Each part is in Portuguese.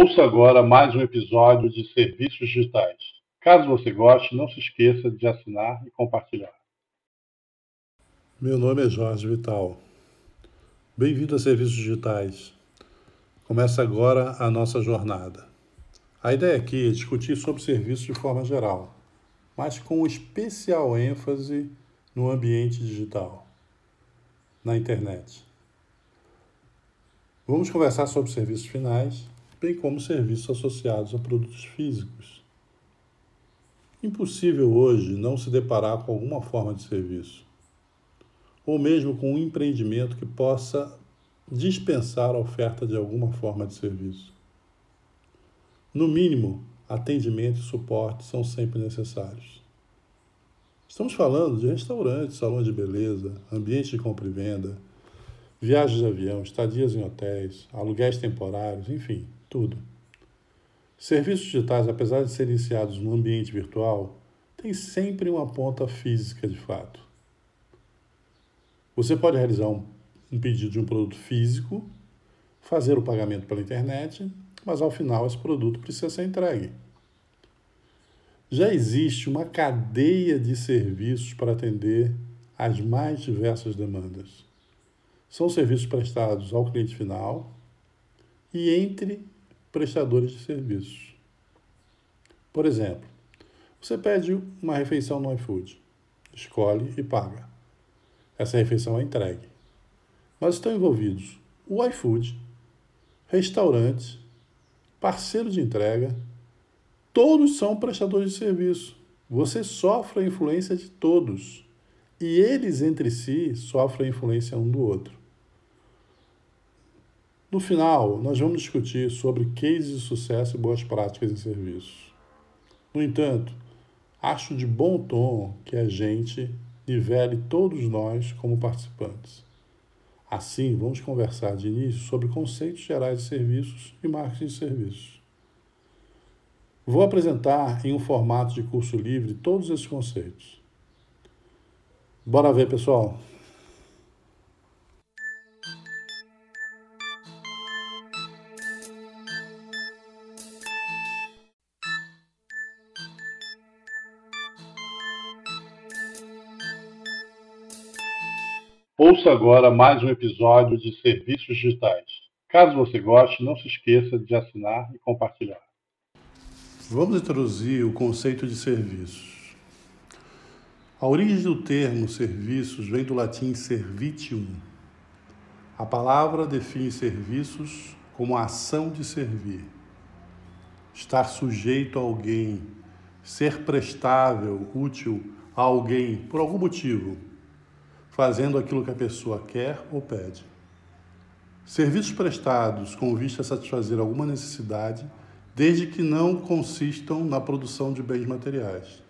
Ouça agora mais um episódio de Serviços Digitais. Caso você goste, não se esqueça de assinar e compartilhar. Meu nome é Jorge Vital. Bem-vindo a Serviços Digitais. Começa agora a nossa jornada. A ideia aqui é discutir sobre serviços de forma geral, mas com especial ênfase no ambiente digital, na internet. Vamos conversar sobre serviços finais bem como serviços associados a produtos físicos. Impossível hoje não se deparar com alguma forma de serviço, ou mesmo com um empreendimento que possa dispensar a oferta de alguma forma de serviço. No mínimo, atendimento e suporte são sempre necessários. Estamos falando de restaurantes, salões de beleza, ambiente de compra e venda, viagens de avião, estadias em hotéis, aluguéis temporários, enfim, tudo. Serviços digitais, apesar de serem iniciados no ambiente virtual, têm sempre uma ponta física de fato. Você pode realizar um, um pedido de um produto físico, fazer o pagamento pela internet, mas ao final esse produto precisa ser entregue. Já existe uma cadeia de serviços para atender às mais diversas demandas. São serviços prestados ao cliente final e entre prestadores de serviços. Por exemplo, você pede uma refeição no iFood, escolhe e paga. Essa refeição é entregue. Mas estão envolvidos o iFood, restaurante, parceiro de entrega, todos são prestadores de serviço. Você sofre a influência de todos. E eles entre si sofrem a influência um do outro. No final, nós vamos discutir sobre cases de sucesso e boas práticas em serviços. No entanto, acho de bom tom que a gente nivele todos nós como participantes. Assim, vamos conversar de início sobre conceitos gerais de serviços e marketing de serviços. Vou apresentar em um formato de curso livre todos esses conceitos. Bora ver, pessoal! Ouça agora mais um episódio de Serviços Digitais. Caso você goste, não se esqueça de assinar e compartilhar. Vamos introduzir o conceito de serviços. A origem do termo serviços vem do latim servitium. A palavra define serviços como a ação de servir, estar sujeito a alguém, ser prestável, útil a alguém por algum motivo fazendo aquilo que a pessoa quer ou pede. Serviços prestados com vista a satisfazer alguma necessidade, desde que não consistam na produção de bens materiais.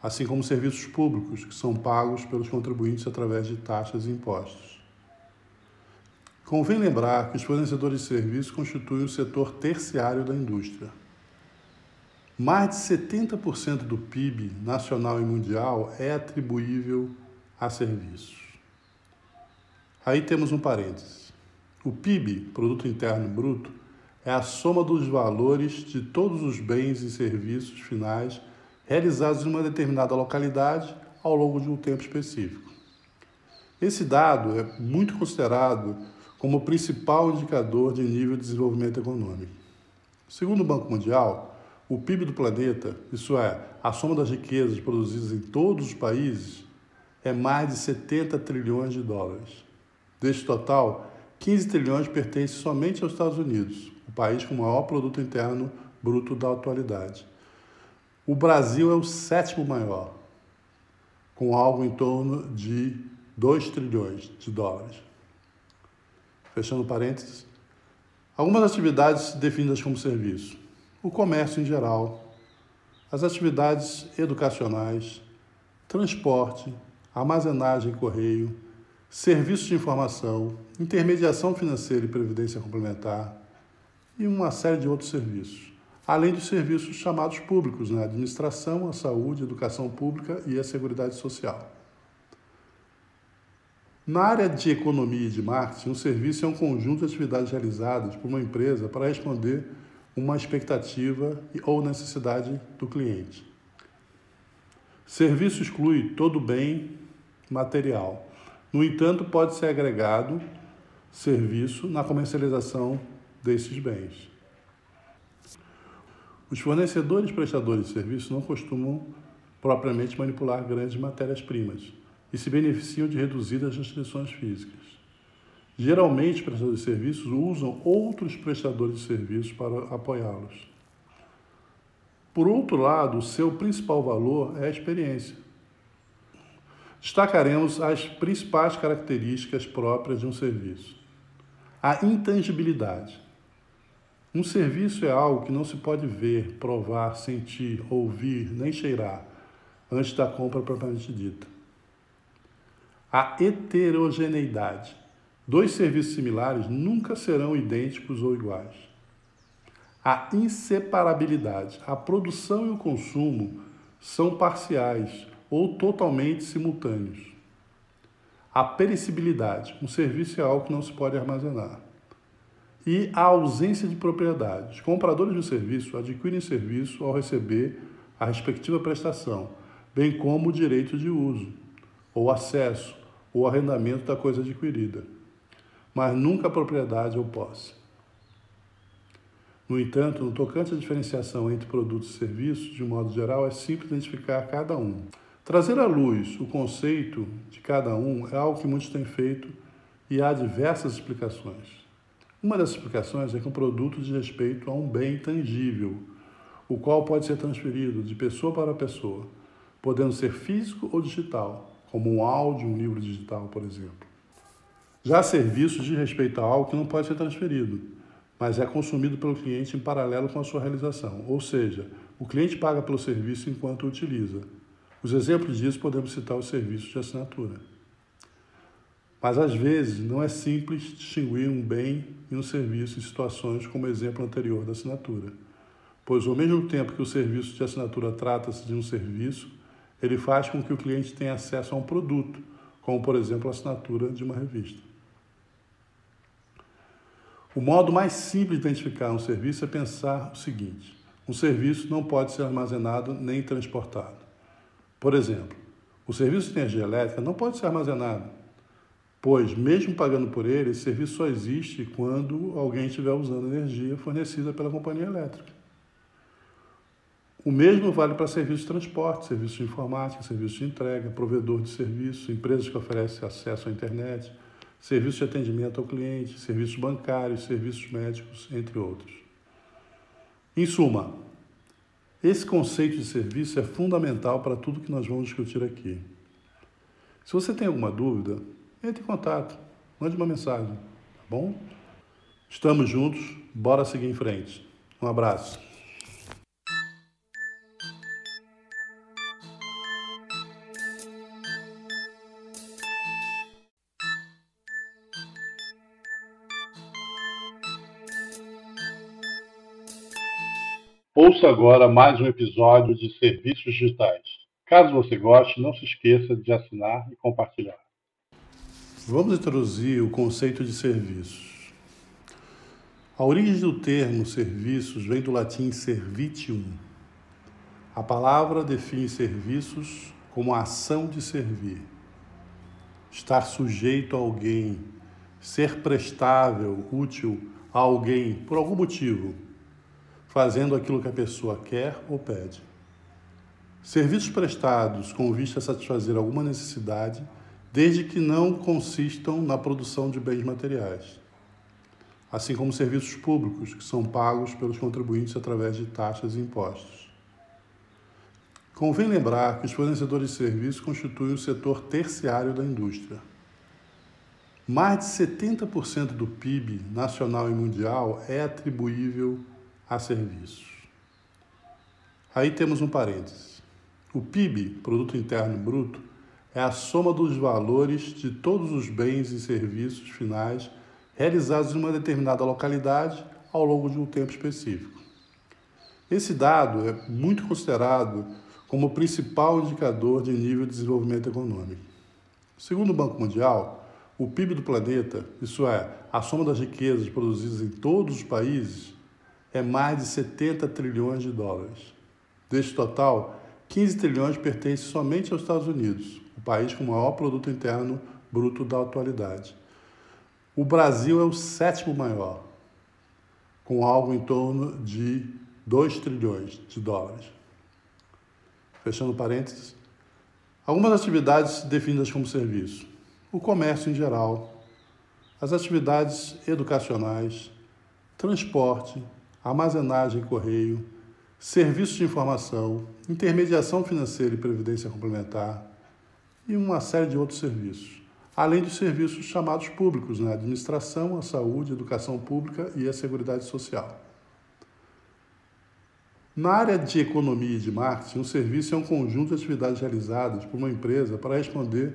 Assim como serviços públicos, que são pagos pelos contribuintes através de taxas e impostos. Convém lembrar que os fornecedores de serviços constituem o setor terciário da indústria. Mais de 70% do PIB nacional e mundial é atribuível a serviços. Aí temos um parênteses. O PIB, Produto Interno Bruto, é a soma dos valores de todos os bens e serviços finais realizados em uma determinada localidade ao longo de um tempo específico. Esse dado é muito considerado como o principal indicador de nível de desenvolvimento econômico. Segundo o Banco Mundial, o PIB do planeta, isso é, a soma das riquezas produzidas em todos os países, é mais de 70 trilhões de dólares. Deste total, 15 trilhões pertencem somente aos Estados Unidos, o país com o maior produto interno bruto da atualidade. O Brasil é o sétimo maior, com algo em torno de 2 trilhões de dólares. Fechando parênteses, algumas atividades definidas como serviço: o comércio em geral, as atividades educacionais, transporte, armazenagem e correio, serviços de informação, intermediação financeira e previdência complementar e uma série de outros serviços, além dos serviços chamados públicos na né? administração, a saúde, a educação pública e a seguridade social. Na área de economia e de marketing, um serviço é um conjunto de atividades realizadas por uma empresa para responder uma expectativa ou necessidade do cliente. Serviço exclui todo bem material. No entanto, pode ser agregado serviço na comercialização desses bens. Os fornecedores prestadores de serviço não costumam propriamente manipular grandes matérias-primas e se beneficiam de reduzidas restrições físicas. Geralmente, prestadores de serviços usam outros prestadores de serviços para apoiá-los. Por outro lado, o seu principal valor é a experiência. Destacaremos as principais características próprias de um serviço. A intangibilidade. Um serviço é algo que não se pode ver, provar, sentir, ouvir, nem cheirar antes da compra propriamente dita. A heterogeneidade. Dois serviços similares nunca serão idênticos ou iguais. A inseparabilidade. A produção e o consumo são parciais ou totalmente simultâneos. A perecibilidade. Um serviço é algo que não se pode armazenar. E a ausência de propriedade. Os compradores de um serviço adquirem serviço ao receber a respectiva prestação, bem como o direito de uso, ou acesso, ou arrendamento da coisa adquirida, mas nunca a propriedade ou posse. No entanto, no tocante à diferenciação entre produtos e serviços, de modo geral, é simples identificar cada um. Trazer à luz o conceito de cada um é algo que muitos têm feito e há diversas explicações. Uma das explicações é que um produto diz respeito a um bem tangível, o qual pode ser transferido de pessoa para pessoa, podendo ser físico ou digital, como um áudio, um livro digital, por exemplo. Já serviços de respeito a algo que não pode ser transferido, mas é consumido pelo cliente em paralelo com a sua realização, ou seja, o cliente paga pelo serviço enquanto o utiliza. Os exemplos disso podemos citar os serviços de assinatura. Mas às vezes não é simples distinguir um bem e um serviço em situações como o exemplo anterior da assinatura, pois ao mesmo tempo que o serviço de assinatura trata-se de um serviço, ele faz com que o cliente tenha acesso a um produto, como por exemplo a assinatura de uma revista. O modo mais simples de identificar um serviço é pensar o seguinte: um serviço não pode ser armazenado nem transportado. Por exemplo, o serviço de energia elétrica não pode ser armazenado, pois, mesmo pagando por ele, esse serviço só existe quando alguém estiver usando energia fornecida pela companhia elétrica. O mesmo vale para serviços de transporte, serviços de informática, serviços de entrega, provedor de serviços, empresas que oferecem acesso à internet, serviços de atendimento ao cliente, serviços bancários, serviços médicos, entre outros. Em suma, esse conceito de serviço é fundamental para tudo que nós vamos discutir aqui. Se você tem alguma dúvida, entre em contato, mande uma mensagem, tá bom? Estamos juntos, bora seguir em frente. Um abraço. Ouça agora mais um episódio de Serviços Digitais. Caso você goste, não se esqueça de assinar e compartilhar. Vamos introduzir o conceito de serviços. A origem do termo serviços vem do latim servitium. A palavra define serviços como a ação de servir, estar sujeito a alguém, ser prestável, útil a alguém por algum motivo fazendo aquilo que a pessoa quer ou pede. Serviços prestados com vista a satisfazer alguma necessidade, desde que não consistam na produção de bens materiais. Assim como serviços públicos, que são pagos pelos contribuintes através de taxas e impostos. Convém lembrar que os fornecedores de serviços constituem o setor terciário da indústria. Mais de 70% do PIB nacional e mundial é atribuível a serviços. Aí temos um parênteses. O PIB, Produto Interno Bruto, é a soma dos valores de todos os bens e serviços finais realizados em uma determinada localidade ao longo de um tempo específico. Esse dado é muito considerado como o principal indicador de nível de desenvolvimento econômico. Segundo o Banco Mundial, o PIB do planeta, isso é, a soma das riquezas produzidas em todos os países, é mais de 70 trilhões de dólares. Deste total, 15 trilhões pertencem somente aos Estados Unidos, o país com o maior produto interno bruto da atualidade. O Brasil é o sétimo maior, com algo em torno de 2 trilhões de dólares. Fechando parênteses, algumas atividades definidas como serviço: o comércio em geral, as atividades educacionais, transporte, armazenagem e correio, serviços de informação, intermediação financeira e previdência complementar e uma série de outros serviços, além dos serviços chamados públicos na né? administração, a saúde, a educação pública e a seguridade social. Na área de economia e de marketing, um serviço é um conjunto de atividades realizadas por uma empresa para responder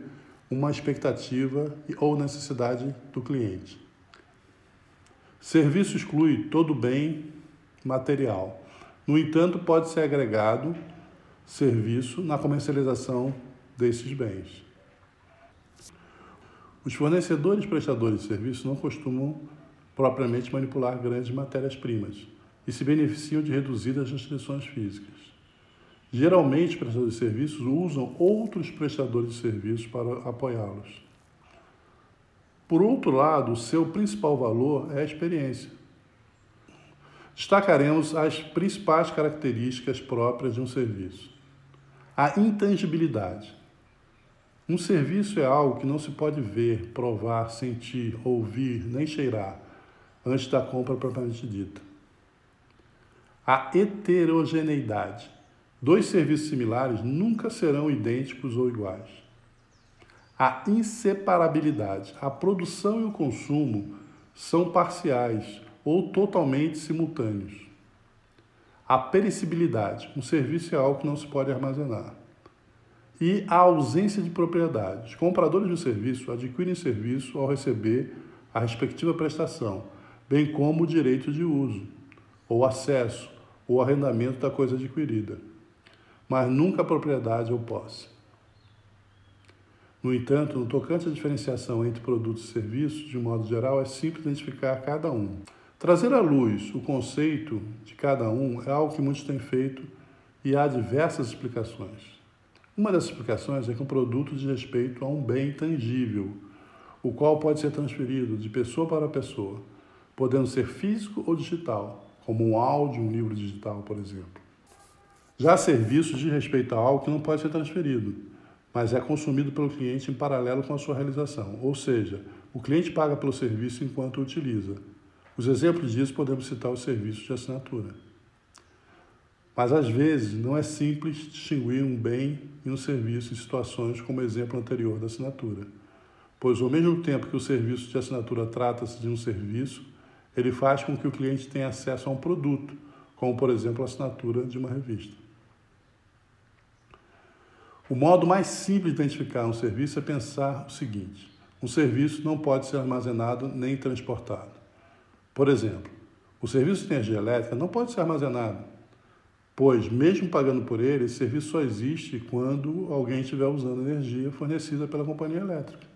uma expectativa ou necessidade do cliente. Serviço exclui todo bem material. No entanto, pode ser agregado serviço na comercialização desses bens. Os fornecedores prestadores de serviço não costumam propriamente manipular grandes matérias-primas e se beneficiam de reduzidas restrições físicas. Geralmente, prestadores de serviços usam outros prestadores de serviços para apoiá-los. Por outro lado, o seu principal valor é a experiência. Destacaremos as principais características próprias de um serviço. A intangibilidade. Um serviço é algo que não se pode ver, provar, sentir, ouvir, nem cheirar antes da compra propriamente dita. A heterogeneidade. Dois serviços similares nunca serão idênticos ou iguais. A inseparabilidade. A produção e o consumo são parciais ou totalmente simultâneos. A perecibilidade. Um serviço é algo que não se pode armazenar. E a ausência de propriedade. Os compradores de serviço adquirem serviço ao receber a respectiva prestação, bem como o direito de uso, ou acesso, ou arrendamento da coisa adquirida, mas nunca a propriedade ou posse. No entanto, no tocante à diferenciação entre produtos e serviços, de modo geral, é simples identificar cada um. Trazer à luz o conceito de cada um é algo que muitos têm feito e há diversas explicações. Uma das explicações é que um produto diz respeito a um bem tangível, o qual pode ser transferido de pessoa para pessoa, podendo ser físico ou digital, como um áudio, um livro digital, por exemplo. Já serviços diz respeito a algo que não pode ser transferido, mas é consumido pelo cliente em paralelo com a sua realização, ou seja, o cliente paga pelo serviço enquanto o utiliza os exemplos disso podemos citar os serviços de assinatura. Mas às vezes não é simples distinguir um bem e um serviço em situações como o exemplo anterior da assinatura, pois ao mesmo tempo que o serviço de assinatura trata-se de um serviço, ele faz com que o cliente tenha acesso a um produto, como por exemplo a assinatura de uma revista. O modo mais simples de identificar um serviço é pensar o seguinte: um serviço não pode ser armazenado nem transportado. Por exemplo, o serviço de energia elétrica não pode ser armazenado, pois, mesmo pagando por ele, esse serviço só existe quando alguém estiver usando energia fornecida pela companhia elétrica.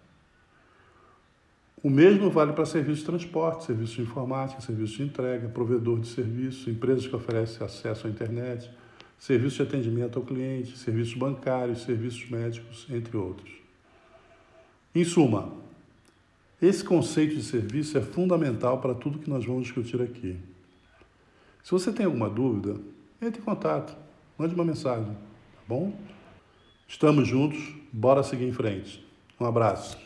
O mesmo vale para serviços de transporte, serviços de informática, serviços de entrega, provedor de serviços, empresas que oferecem acesso à internet, serviços de atendimento ao cliente, serviços bancários, serviços médicos, entre outros. Em suma, esse conceito de serviço é fundamental para tudo que nós vamos discutir aqui. Se você tem alguma dúvida, entre em contato, mande uma mensagem, tá bom? Estamos juntos, bora seguir em frente. Um abraço.